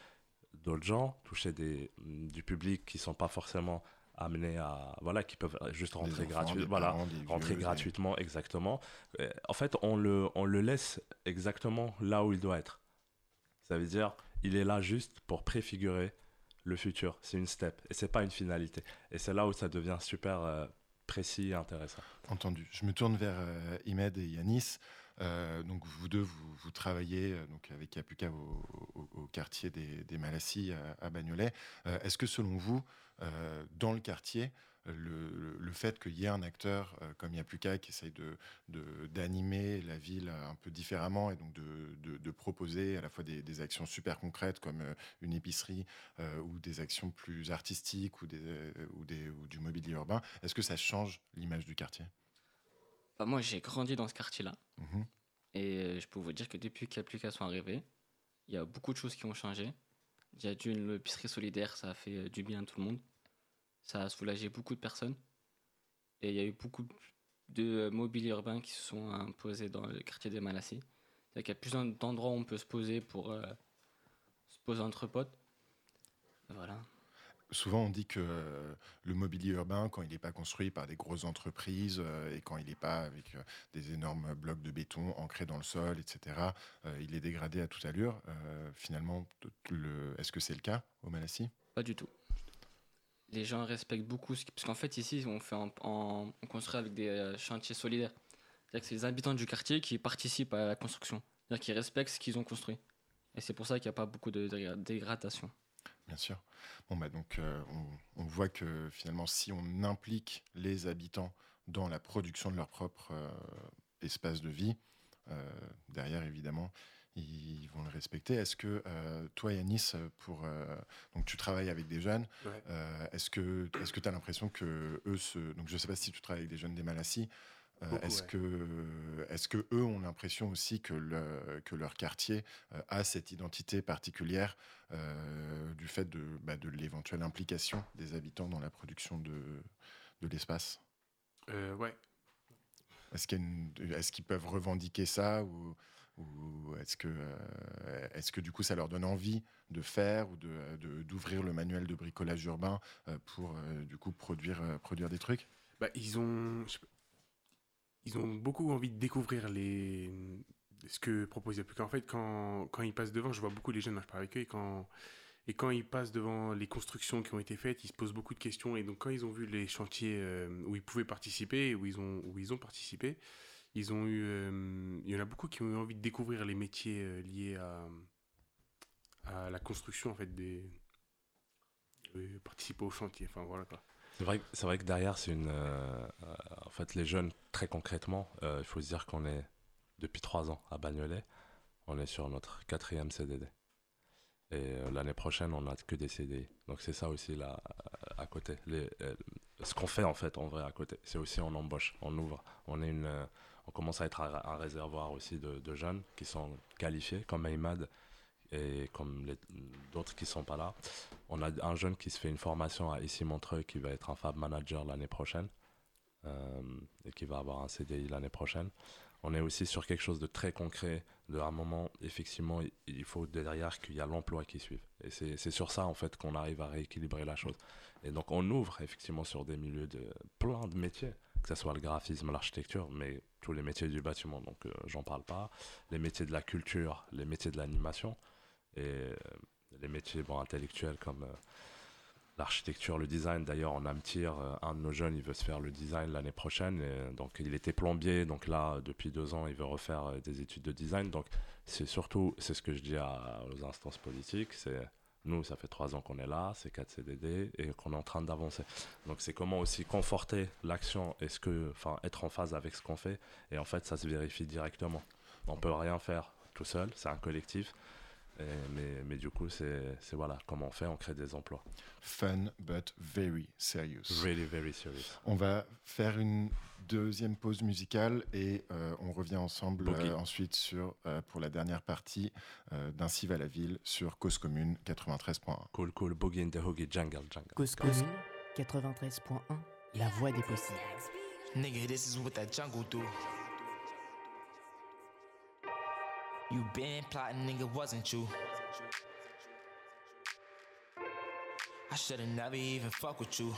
d'autres gens, toucher des, mm, du public qui sont pas forcément amenés à. Voilà, qui peuvent juste rentrer gratuitement. Voilà, parents, rentrer vieux, gratuitement, exactement. En fait, on le, on le laisse exactement là où il doit être. Ça veut dire, il est là juste pour préfigurer le futur. C'est une step et c'est pas une finalité. Et c'est là où ça devient super euh, précis et intéressant. Entendu. Je me tourne vers euh, Imed et Yanis. Euh, donc vous deux, vous, vous travaillez euh, donc avec Capuca au, au- au quartier des, des Malassis à, à Bagnolet. Euh, Est-ce que selon vous, euh, dans le quartier, le, fait qu'il y ait un acteur euh, comme Yapuka qui essaye de de- d'animer la ville un peu différemment et donc de, de- de proposer à la fois des, des actions super concrètes comme une épicerie ou des actions plus artistiques ou, des, ou, des, ou du mobilier urbain, est-ce que ça change l'image du quartier? Bah, moi, j'ai grandi dans ce quartier-là. Mhm. Et je peux vous dire que depuis que l'application est arrivée, il y a beaucoup de choses qui ont changé. Il y a d'une l'épicerie solidaire, ça a fait euh, du bien à tout le monde. Ça a soulagé beaucoup de personnes. Et il y a eu beaucoup de euh, mobilier urbain qui se sont imposés dans le quartier des Malassis. C'est-à-dire qu'il y a plusieurs d'endroits où on peut se poser pour euh, se poser entre potes. Voilà. Souvent, on dit que le mobilier urbain, quand il n'est pas construit par des grosses entreprises euh, et quand il n'est pas avec euh, des énormes blocs de béton ancrés dans le sol, etc., euh, il est dégradé à toute allure. Finalement, est-ce que c'est le cas au Malassis? Pas du tout. Les gens respectent beaucoup ce qui... Parce qu'en fait, ici, on, fait on construit avec des chantiers solidaires. C'est-à-dire que c'est les habitants du quartier qui participent à la construction. C'est-à-dire qu'ils respectent ce qu'ils ont construit. Et c'est pour ça qu'il n'y a pas beaucoup de dégra- dégradation. Bien sûr. Bon, bah donc, euh, on, on voit que finalement, si on implique les habitants dans la production de leur propre euh, espace de vie, euh, derrière, évidemment, ils vont le respecter. Est-ce que toi, Yanis, pour, donc tu travailles avec des jeunes, Ouais. est-ce que tu as l'impression que eux se donc je sais pas si tu travailles avec des jeunes des Malassis euh, est-ce ouais. que est-ce que eux ont l'impression aussi que le, que leur quartier euh, a cette identité particulière euh, du fait de, bah, de l'éventuelle implication des habitants dans la production de, de l'espace? Ouais. Est-ce qu'ils peuvent revendiquer ça ou, ou est-ce que, est-ce que du coup ça leur donne envie de faire ou de, d'ouvrir le manuel de bricolage urbain pour du coup produire, produire des trucs? Bah, ils ont, ils ont beaucoup envie de découvrir les, ce que propose Yapuka. En fait, quand, quand ils passent devant, je vois beaucoup les jeunes, je parle avec eux, et quand, et quand ils passent devant les constructions qui ont été faites, ils se posent beaucoup de questions. Et donc, quand ils ont vu les chantiers euh, où ils pouvaient participer, où ils ont, où ils ont participé, ils ont eu, euh, il y en a beaucoup qui ont eu envie de découvrir les métiers euh, liés à, à la construction, en fait, des, de participer au chantier. Enfin, voilà quoi. C'est vrai, c'est vrai que derrière, c'est une. euh, en fait, les jeunes, très concrètement, euh, il faut se dire qu'on est depuis trois ans à Bagnolet. On est sur notre quatrième CDD. Et euh, l'année prochaine, on n'a que des CDI. Donc c'est ça aussi là, à- côté. Ce qu'on fait en fait, en vrai, à côté, c'est aussi on embauche, on ouvre. On, est une, on commence à être un, un réservoir aussi de, de jeunes qui sont qualifiés, comme Aymad et comme d'autres qui sont pas là. On a un jeune qui se fait une formation à ici Montreuil qui va être un fab manager l'année prochaine euh, et qui va avoir un CDI l'année prochaine. on est aussi sur quelque chose de très concret. De un moment, effectivement, il- faut derrière qu'il y a l'emploi qui suive. Et c'est c'est sur ça, en fait, qu'on arrive à rééquilibrer la chose. Et donc, on ouvre effectivement sur des milieux de plein de métiers, que ce soit le graphisme, l'architecture, mais tous les métiers du bâtiment. Donc, euh, j'en parle pas. Les métiers de la culture, les métiers de l'animation et euh, les métiers intellectuels comme euh, l'architecture, le design. D'ailleurs, en Amtir, euh, un de nos jeunes, il veut se faire le design l'année prochaine. Donc, il était plombier. Donc là, depuis deux ans, il veut refaire des études de design. Donc, c'est surtout, c'est ce que je dis aux instances politiques, c'est nous, ça fait trois ans qu'on est là, c'est 4 CDD et qu'on est en train d'avancer. Donc c'est comment aussi conforter l'action et ce que, enfin, être en phase avec ce qu'on fait. Et en fait, ça se vérifie directement. On peut rien faire tout seul, c'est un collectif. Et- mais, mais du coup, c'est voilà, comment on fait, on crée des emplois. Fun but very serious. Really, very serious. On va faire une deuxième pause musicale et euh, on revient ensemble euh, ensuite sur, euh, pour la dernière partie euh, d'Ainsi va la ville sur Cause Commune 93.1. Cool, cool, boogie in the hoogie, jungle, jungle. Cause commune 93.1, la voix des possibles. Nigga, this is what that jungle do. You been plotting, nigga, wasn't you? I should've never even fuck with you.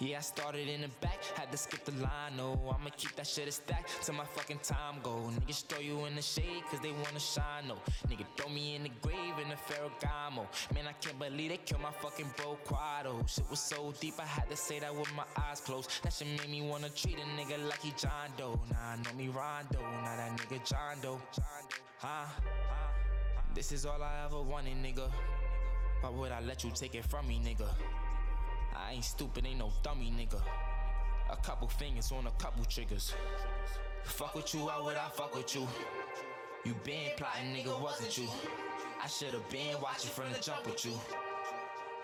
Yeah, I started in the back, had to skip the line. No, I'ma keep that shit a stack till my fucking time go. Niggas throw you in the shade cause they wanna shine. No, nigga throw me in the grave in the Ferragamo. Man, I can't believe they killed my fucking bro Quado. Shit was so deep, I had to say that with my eyes closed. That shit made me wanna treat a nigga like he John Doe. Nah, know me Rondo, now that nigga John Doe. Huh? This is all I ever wanted, nigga. Why would I let you take it from me, nigga? I ain't stupid, ain't no dummy, nigga. A couple fingers on a couple triggers. Fuck with you, why would I fuck with you? You been plotting, nigga, wasn't you? I should've been watching from the jump with you.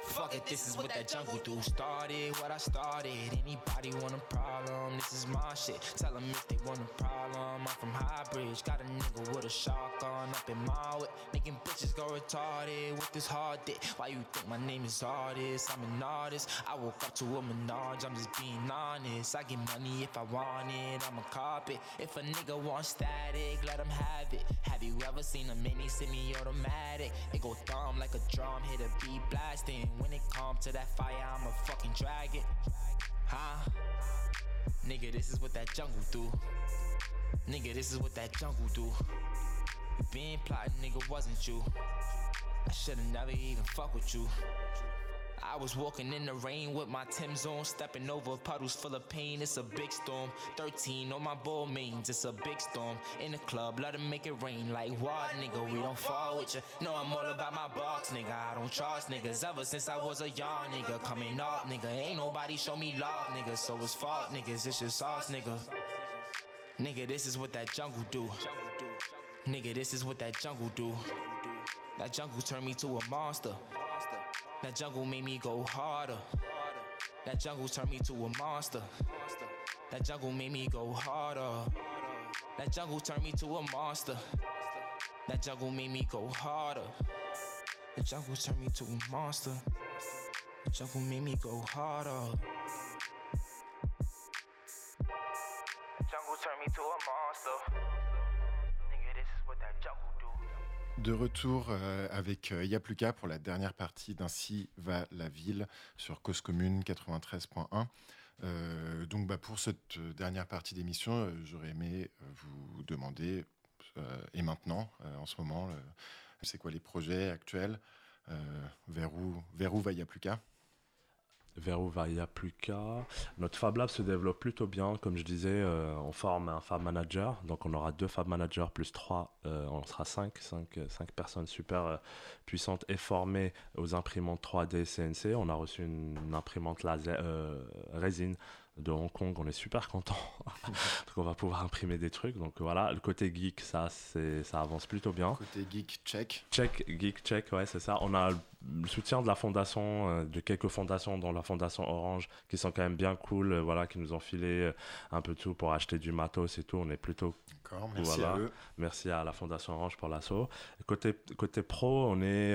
Fuck it, this is what that jungle do. Started what I started. Anybody want a problem? This is my shit. Tell them if they want a problem. I'm from Highbridge. Got a nigga with a shotgun up in my way. Making bitches go retarded with this hard dick. Why you think my name is artist? I'm an artist. I woke up to a menage. I'm just being honest. I get money if I want it. I'm a carpet. If a nigga want static, let him have it. Have you ever seen a mini semi-automatic? It go thumb like a drum, hit a beat blasting. When it come to that fire, I'ma fucking drag it. Huh? Nigga, this is what that jungle do. Nigga, this is what that jungle do. You been plotting, nigga, wasn't you? I should've never even fuck with you. I was walking in the rain with my Tim's on, stepping over puddles full of pain. It's a big storm. 13 on my ball mains, it's a big storm. In the club, let 'em make it rain. Like what, nigga? We don't fall with you. No, I'm all about my box, nigga. I don't trust niggas ever since I was a young nigga. Coming up, nigga. Ain't nobody show me love, nigga. So it's fault, niggas. It's just us, nigga. Nigga, this is what that jungle do. Nigga, this is what that jungle do. That jungle turned me to a monster. That jungle made me go harder. That jungle turned me to a monster. That jungle made me go harder. That jungle turned me to a monster. That jungle made me go harder. The jungle turned me to a monster. The jungle made me go harder. De retour euh, avec euh, Yapluka pour la dernière partie d'Ainsi va la ville sur Cause Commune 93.1. Euh, donc bah, pour cette dernière partie d'émission, j'aurais aimé vous demander, et maintenant, en ce moment, c'est quoi les projets actuels vers, où, vers où va Vers où va Yapluka Notre Fab Lab se développe plutôt bien. Comme je disais, euh, on forme un Fab Manager. Donc, on aura deux Fab Managers plus trois. euh, on sera cinq, cinq, cinq personnes super euh, puissantes et formées aux imprimantes 3D CNC. On a reçu une, une imprimante laser, euh, résine de Hong Kong. On est super content. Donc, on va pouvoir imprimer des trucs. Donc, voilà. Le côté geek, ça, c'est, ça avance plutôt bien. Côté geek, check. Check, geek check, ouais, c'est ça. On a le soutien de la fondation, euh, de quelques fondations, dont la fondation Orange, qui sont quand même bien cool, euh, voilà, qui nous ont filé euh, un peu tout pour acheter du matos et tout. On est plutôt D'accord, merci Voilà. à eux. Merci à la Fondation Orange pour l'assaut. Côté, côté pro, on, est,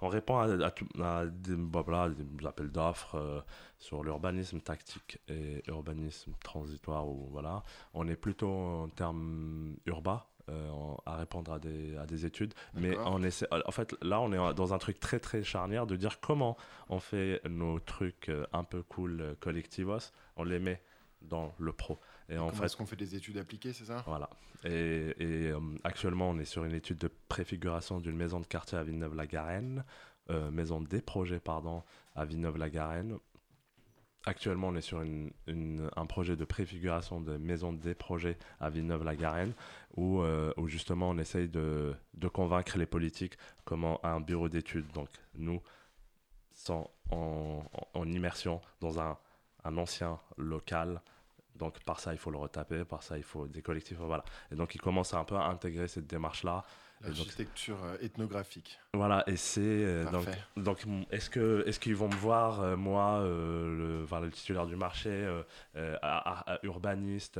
on répond à, à tout- à des, bah, voilà, des appels d'offres sur l'urbanisme tactique et urbanisme transitoire. Ou, voilà. On est plutôt en termes urbains. Euh, à répondre à des, à des études mais on essaie en fait là on est dans un truc très très charnière de dire comment on fait nos trucs euh, un peu cool euh, collectivos on les met dans le pro et en fait est-ce qu'on fait des études appliquées, c'est ça? Voilà. Et, et, euh, actuellement, on est sur une étude de préfiguration d'une maison de quartier à Villeneuve-la-Garenne, euh, maison des projets, pardon, à Villeneuve-la-Garenne. Actuellement, on est sur un projet de préfiguration de maison des projets à Villeneuve-la-Garenne, où, euh, justement on essaye de, convaincre les politiques comment un bureau d'études, donc nous, sont en, immersion dans un ancien local. Donc par ça, il faut le retaper, par ça, il faut des collectifs, voilà. Et donc ils commencent à un peu à intégrer cette démarche-là. L'architecture euh, ethnographique. voilà, et c'est euh, donc, donc est-ce que est-ce qu'ils vont me voir euh, moi euh, le, enfin, le titulaire du marché à- à- à urbaniste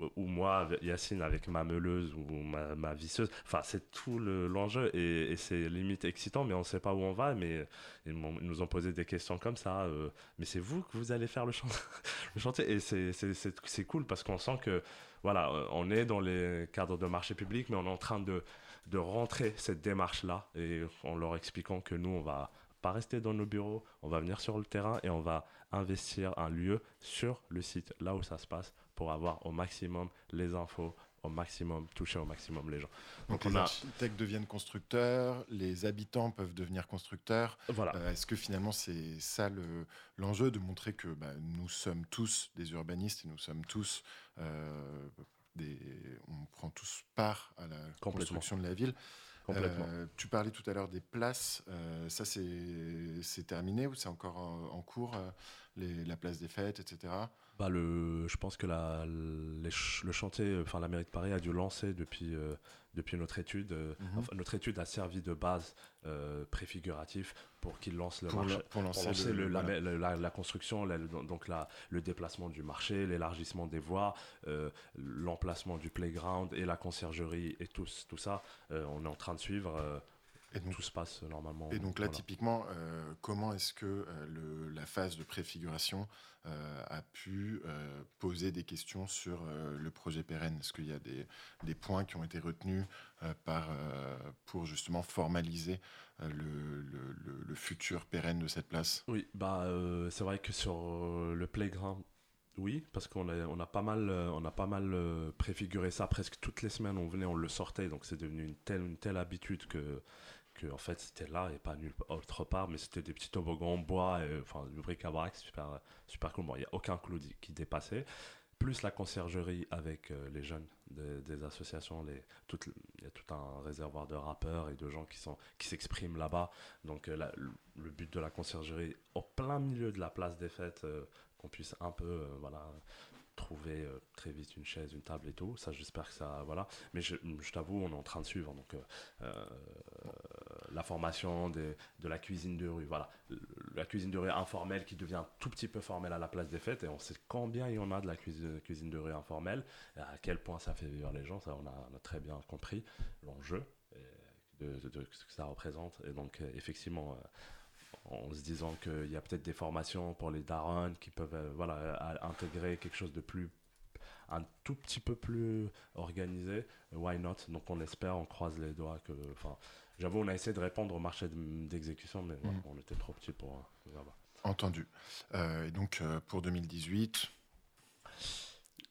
ou- moi Yacine avec ma meuleuse ou ma, ma visseuse. Enfin c'est tout le- l'enjeu et, et c'est limite excitant mais on sait pas où on va mais ils, nous ont posé des questions comme ça euh, mais c'est vous que vous allez faire le, chan- le chantier. Et c'est cool parce qu'on sent que voilà euh, on est dans les cadres de marché public mais on est en train de de rentrer cette démarche-là et en leur expliquant que nous, on va pas rester dans nos bureaux, on va venir sur le terrain et on va investir un lieu sur le site, là où ça se passe, pour avoir au maximum les infos, au maximum, toucher au maximum les gens. Donc, Donc, les a- architectes deviennent constructeurs, les habitants peuvent devenir constructeurs. Voilà. Euh, Est-ce que finalement c'est ça le- l'enjeu de montrer que bah, nous sommes tous des urbanistes et nous sommes tous euh, des, on prend tous part à la construction de la ville. Complètement. Euh, tu parlais tout à l'heure des places. euh, ça c'est c'est terminé ou c'est encore en, en cours euh, les- la place des fêtes, etc. Bah le, je pense que la, les le chantier, enfin la mairie de Paris a dû lancer depuis, euh, depuis notre étude. euh, Mhm. enfin, notre étude a servi de base euh, préfiguratif pour qu'ils lancent le Pour, marché. pour lancer, pour lancer le- la, voilà. la- la- la construction, donc la, le déplacement du marché, l'élargissement des voies, euh, l'emplacement du playground et la conciergerie et tout, tout ça, on est en train de suivre. Euh, Et donc- tout se passe normalement. Et donc là, voilà. typiquement, euh, comment est-ce que euh, le- la phase de préfiguration euh, a pu euh, poser des questions sur euh, le projet pérenne? Est-ce qu'il y a des, des points qui ont été retenus euh, par, euh, pour justement formaliser euh, le, le- futur pérenne de cette place? Oui, bah euh, c'est vrai que sur euh, le playground, oui, parce qu'on a, on a pas mal, euh, on a pas mal euh, préfiguré ça presque toutes les semaines. On venait, on le sortait, donc c'est devenu une telle, une telle habitude que, que en fait c'était là et pas nulle autre part. Mais c'était des petits toboggans en bois, et, enfin du bric-à-brac, super, super cool. Bon, il y a aucun clou qui dépassait. Plus la conciergerie avec euh, les jeunes des, associations, les, toutes- il y a tout un réservoir de rappeurs et de gens qui sont qui s'expriment là-bas. Donc euh, le, but de la conciergerie, au plein milieu de la place des fêtes, euh, qu'on puisse un peu voilà, trouver très vite une chaise, une table et tout. Ça, j'espère que ça. Voilà. Mais je, t'avoue, on est en train de suivre. Donc, la formation des- de la cuisine de rue. Voilà. La cuisine de rue informelle qui devient tout petit peu formelle à la place des fêtes. Et on sait combien il y en a de la cuisine, cuisine de rue informelle. À quel point ça fait vivre les gens. Ça, on a, très bien compris l'enjeu et de, de- de ce que ça représente. Et donc, euh, effectivement. euh, en se disant qu'il y a peut-être des formations pour les darons qui peuvent euh, voilà, intégrer quelque chose de plus un tout petit peu plus organisé why not? Donc on espère on croise les doigts que enfin j'avoue on a essayé de répondre au marché de- d'exécution mais Mhm. on était trop petit pour euh. Entendu. Euh, et donc euh, pour 2018,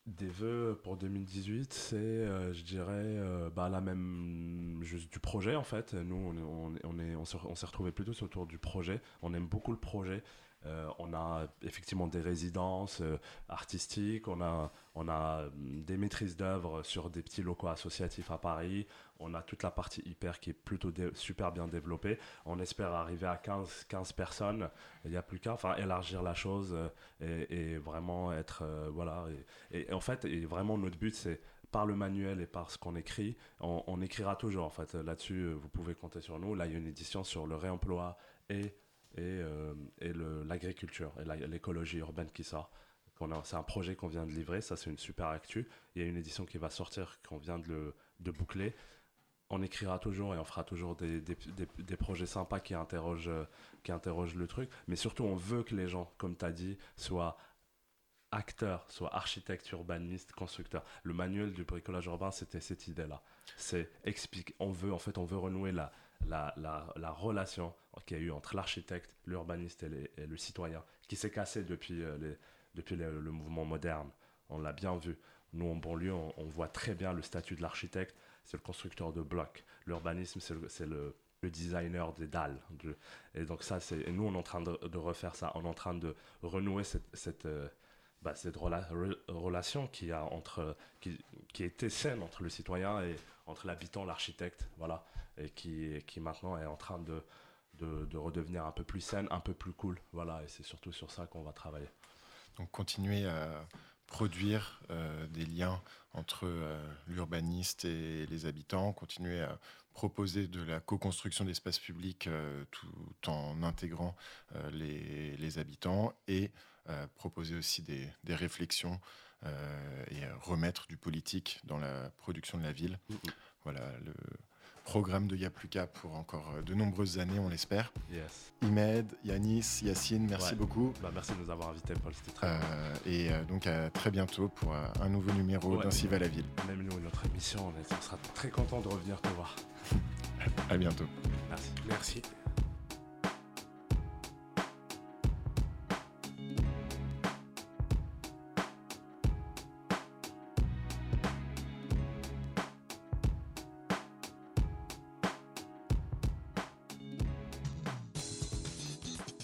Des vœux pour 2018, c'est, euh, je dirais, euh, bah, la même, juste du projet en fait. Nous, on, on, on, est, on s'est retrouvés plutôt autour du projet. On aime beaucoup le projet. Euh, on a effectivement des résidences euh, artistiques, on a, on a euh, des maîtrises d'œuvre sur des petits locaux associatifs à Paris, on a toute la partie hyper qui est plutôt super bien développée. On espère arriver à 15, 15 personnes, il n'y a plus qu'à enfin, élargir la chose euh, et, vraiment être. voilà, et, en fait, et vraiment, notre but, c'est par le manuel et par ce qu'on écrit, on, écrira toujours. En fait, là-dessus, vous pouvez compter sur nous. Là, il y a une édition sur le réemploi et, et, euh, et l'agriculture et l'écologie urbaine qui sort. C'est un projet qu'on vient de livrer, ça c'est une super actu. Il y a une édition qui va sortir, qu'on vient de, de boucler. On écrira toujours et on fera toujours des, des- des- projets sympas qui interrogent, qui interrogent le truc. Mais surtout, on veut que les gens, comme tu as dit, soient acteurs, soient architectes, urbanistes, constructeurs. Le manuel du bricolage urbain, c'était cette idée-là. C'est explique, on veut en fait, on veut renouer la, la, la, la relation qu'il y a eu entre l'architecte, l'urbaniste et, le citoyen, qui s'est cassée depuis, euh, le, mouvement moderne. On l'a bien vu. Nous, en banlieue, on, voit très bien le statut de l'architecte, c'est le constructeur de blocs. L'urbanisme, c'est le, designer des dalles. et donc ça, c'est, nous, on est en train de, refaire ça. On est en train de renouer cette, euh, bah, relation qui a entre, qui, était saine entre le citoyen et entre l'habitant, l'architecte, voilà, et qui maintenant est en train de, de, de redevenir un peu plus saine, un peu plus cool, voilà, et c'est surtout sur ça qu'on va travailler. Donc continuer à produire euh, des liens entre euh, l'urbaniste et les habitants, continuer à proposer de la co-construction d'espaces publics euh, tout en intégrant les, les habitants et proposer aussi des, des réflexions et remettre du politique dans la production de la ville. Mhm. Voilà le programme de Yapluka pour encore euh, de nombreuses années, on l'espère. Yes. Imed, Yanis, Yacine, merci Ouais. beaucoup. Bah, merci de nous avoir invités, Paul, c'était très Euh, et euh, donc à très bientôt pour euh, un nouveau numéro Ouais. d'Ainsi va la ville. Même nous, notre émission, on, est- on sera très content de revenir te voir. À bientôt. Merci. Merci.